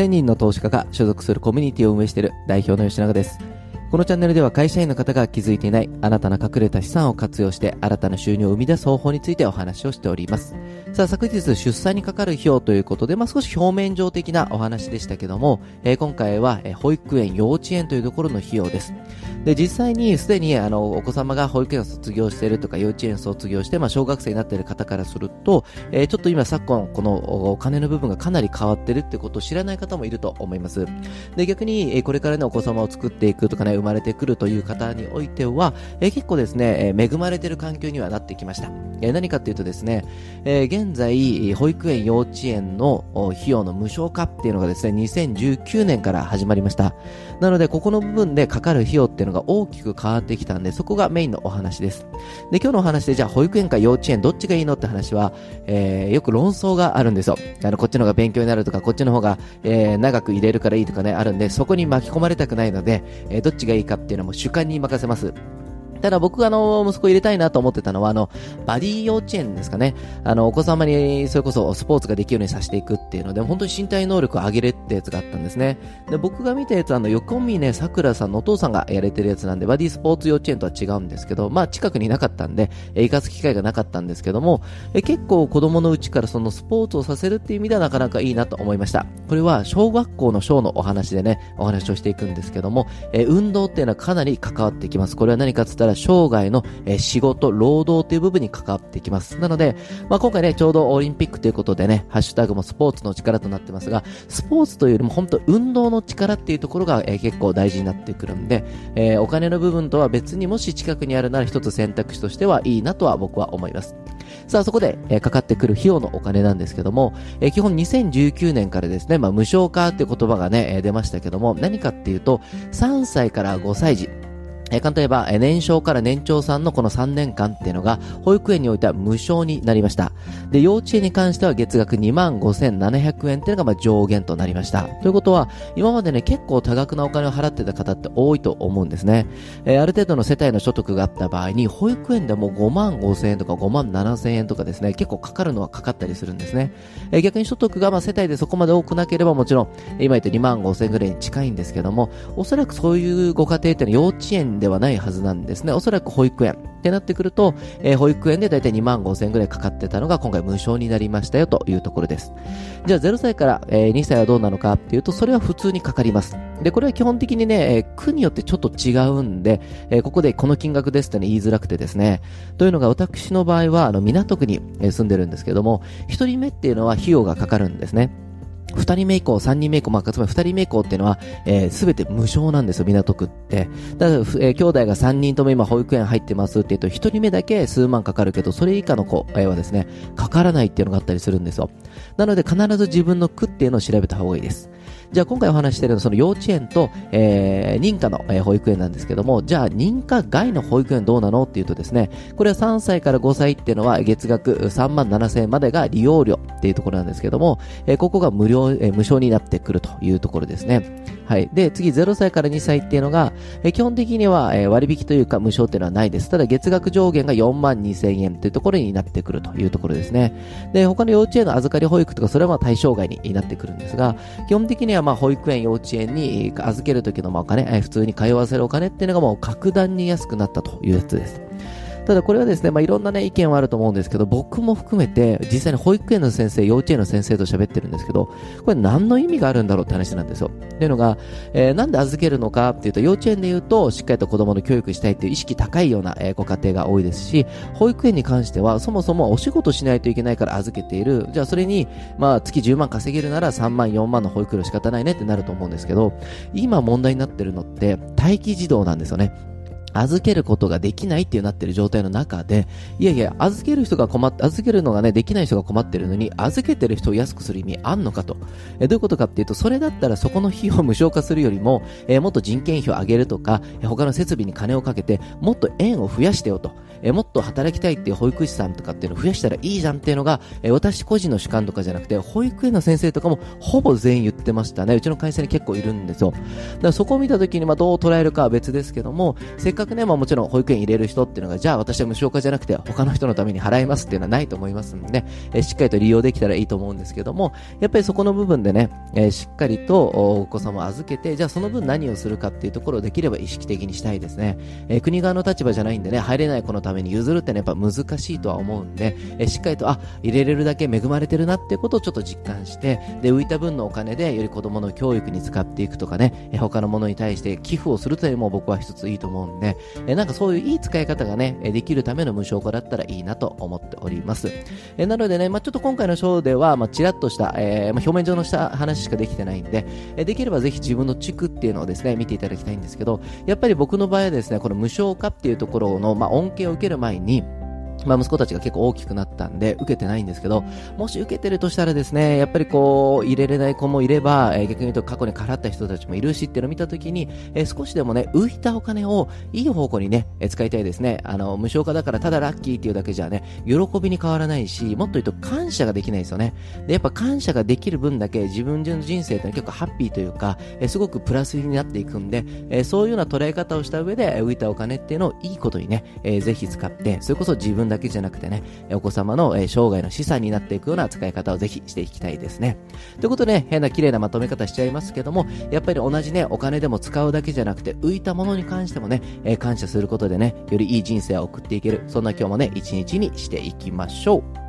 1000人の投資家が所属するコミュニティを運営している代表の吉永です。このチャンネルでは会社員の方が気づいていない新たな隠れた資産を活用して新たな収入を生み出す方法についてお話をしております。さあ、昨日出産にかかる費用ということで、まあ、少し表面上的なお話でしたけども、えー、今回は、え、保育園、幼稚園というところの費用です。で、実際にすでにあの、お子様が保育園を卒業しているとか幼稚園卒業して、まあ、小学生になっている方からすると、えー、ちょっと今昨今、このお金の部分がかなり変わってるってことを知らない方もいると思います。で、逆に、えこれからのお子様を作っていくとかね、生まれてくるという方においては、え、結構ですね、え、恵まれてる環境にはなってきました。え、何かっていうとですね、え現在、保育園、幼稚園の費用の無償化っていうのがですね、2019年から始まりました。なので、ここの部分でかかる費用っていうのが大きく変わってきたんで、そこがメインのお話です。で、今日のお話で、じゃあ保育園か幼稚園どっちがいいのって話は、えよく論争があるんですよ。あの、こっちの方が勉強になるとか、こっちの方が、え長く入れるからいいとかね、あるんで、そこに巻き込まれたくないので、えどっちががいいかっていうのも主観に任せます。ただ僕があの、息子入れたいなと思ってたのは、あの、バディ幼稚園ですかね。あの、お子様にそれこそスポーツができるようにさせていくっていうので、本当に身体能力を上げるってやつがあったんですね。で、僕が見たやつは、あの、横峰桜さんのお父さんがやれてるやつなんで、バディスポーツ幼稚園とは違うんですけど、まあ、近くになかったんで、え行かす機会がなかったんですけども、え結構子供のうちからそのスポーツをさせるっていう意味ではなかなかいいなと思いました。これは、小学校の小のお話でね、お話をしていくんですけども、え運動っていうのはかなり関わってきます。これは何かって言ったら、生涯のえ、仕事、労働という部分に関わってきます。なので、まあ、今回ね、ちょうどオリンピックということでね、ハッシュタグもスポーツの力となってますが、スポーツというよりも本当運動の力っていうところが、え、結構大事になってくるんで、え、お金の部分とは別にもし近くにあるなら一つ選択肢としてはいいなとは僕は思います。さあ、そこで、え、かかってくる費用のお金なんですけども、え、基本2019年からですね、まあ、無償化って言葉がね、出ましたけども、何かっていうと、3歳から5歳児、えー、簡単言えば、え、年少から年長さんのこの3年間っていうのが、保育園においては無償になりました。で、幼稚園に関しては月額25,700円っていうのがまあ上限となりました。ということは、今までね、結構多額なお金を払ってた方って多いと思うんですね。えー、ある程度の世帯の所得があった場合に、保育園でも5万5千円とか5万7千円とかですね、結構かかるのはかかったりするんですね。えー、逆に所得がまあ世帯でそこまで多くなければもちろん、今言った2万5千円ぐらいに近いんですけども、おそらくそういうご家庭っていうのは幼稚園ではないはずなんですね。おそらく保育園ってなってくると、えー、保育園でだいたい2万5千円ぐらいかかってたのが今回無償になりましたよというところです。じゃあ0歳から、えー、2歳はどうなのかっていうと、それは普通にかかります。で、これは基本的にね、えー、区によってちょっと違うんで、えー、ここでこの金額ですってね、言いづらくてですね。というのが私の場合は、あの、港区に住んでるんですけども、1人目っていうのは費用がかかるんですね。2人目以降、3人目以降、まあ、つまり2人目以降っていうのは、えー、すべて無償なんですよ、港区って。だから、えー、兄弟が3人とも今保育園入ってますって言うと、1人目だけ数万かかるけど、それ以下の子、え、はですね、かからないっていうのがあったりするんですよ。なので、必ず自分の区っていうのを調べた方がいいです。じゃあ今回お話しているのその幼稚園と、えー、認可の、えー、保育園なんですけども、じゃあ認可外の保育園どうなのっていうとですね、これは3歳から5歳っていうのは月額3万7千円までが利用料っていうところなんですけども、えー、ここが無料、えー、無償になってくるというところですね。はい。で、次0歳から2歳っていうのが、え基本的には、え割引というか無償っていうのはないです。ただ月額上限が4万2千円というところになってくるというところですね。で、他の幼稚園の預かり保育とか、それはまあ対象外になってくるんですが、基本的にはまあ保育園、幼稚園に預ける時のまあお金、普通に通わせるお金っていうのがもう格段に安くなったというやつです。ただこれはですね、まあ、いろんなね、意見はあると思うんですけど、僕も含めて、実際に保育園の先生、幼稚園の先生と喋ってるんですけど、これ何の意味があるんだろうって話なんですよ。っていうのが、えー、なんで預けるのかっていうと、幼稚園で言うと、しっかりと子供の教育したいっていう意識高いような、えー、ご家庭が多いですし、保育園に関しては、そもそもお仕事しないといけないから預けている。じゃあそれに、まあ月10万稼げるなら3万、4万の保育料仕方ないねってなると思うんですけど、今問題になってるのって、待機児童なんですよね。預けることができないっていうなってる状態の中で、いやいや、預ける人が困っ、預けるのがね、できない人が困ってるのに、預けてる人を安くする意味あんのかと。えどういうことかっていうと、それだったらそこの費用を無償化するよりも、えー、もっと人件費を上げるとか、え他の設備に金をかけて、もっと円を増やしてよと。えもっと働きたいっていう保育士さんとかっていうのを増やしたらいいじゃんっていうのが、え私個人の主観とかじゃなくて、保育園の先生とかもほぼ全員言ってましたね。うちの会社に結構いるんですよ。だからそこを見た時に、まあどう捉えるかは別ですけども、せっかくね、まあもちろん保育園入れる人っていうのが、じゃあ私は無償化じゃなくて他の人のために払いますっていうのはないと思いますんでね、えしっかりと利用できたらいいと思うんですけども、やっぱりそこの部分でね、えしっかりとお子様を預けて、じゃあその分何をするかっていうところをできれば意識的にしたいですね。え国側の立場じゃないんでね、入れない子のために譲るってね、やっぱ難しいとは思うんで、えしっかりと、あ、入れれるだけ恵まれてるなっていうことをちょっと実感して、で、浮いた分のお金でより子供の教育に使っていくとかね、え他のものに対して寄付をするというのも僕は一ついいと思うんで、えなんかそういういい使い方がね、できるための無償化だったらいいなと思っております。えなのでね、まあ、ちょっと今回のショーでは、まあ、ちらっとした、えー、まあ、表面上のした話しかできてないんで、えできればぜひ自分の地区っていうのをですね、見ていただきたいんですけど、やっぱり僕の場合はですね、この無償化っていうところの、まあ、恩恵を受ける前に、まあ、息子たちが結構大きくなったんで、受けてないんですけど、もし受けてるとしたらですね、やっぱりこう、入れれない子もいれば、えー、逆に言うと過去に払った人たちもいるしっていうのを見たときに、え、少しでもね、浮いたお金をいい方向にね、え、使いたいですね。あの、無償化だからただラッキーっていうだけじゃね、喜びに変わらないし、もっと言うと感謝ができないですよね。で、やっぱ感謝ができる分だけ自分の人生って結構ハッピーというか、え、すごくプラスになっていくんで、え、そういうような捉え方をした上で、浮いたお金っていうのをいいことにね、え、ぜひ使って、それこそ自分だけじゃなくてね、お子様の生涯の資産になっていくような使い方をぜひしていきたいですね。ということで、ね、変な綺麗なまとめ方しちゃいますけども、やっぱり同じね、お金でも使うだけじゃなくて、浮いたものに関してもね、え感謝することでね、よりいい人生を送っていける、そんな今日もね、一日にしていきましょう。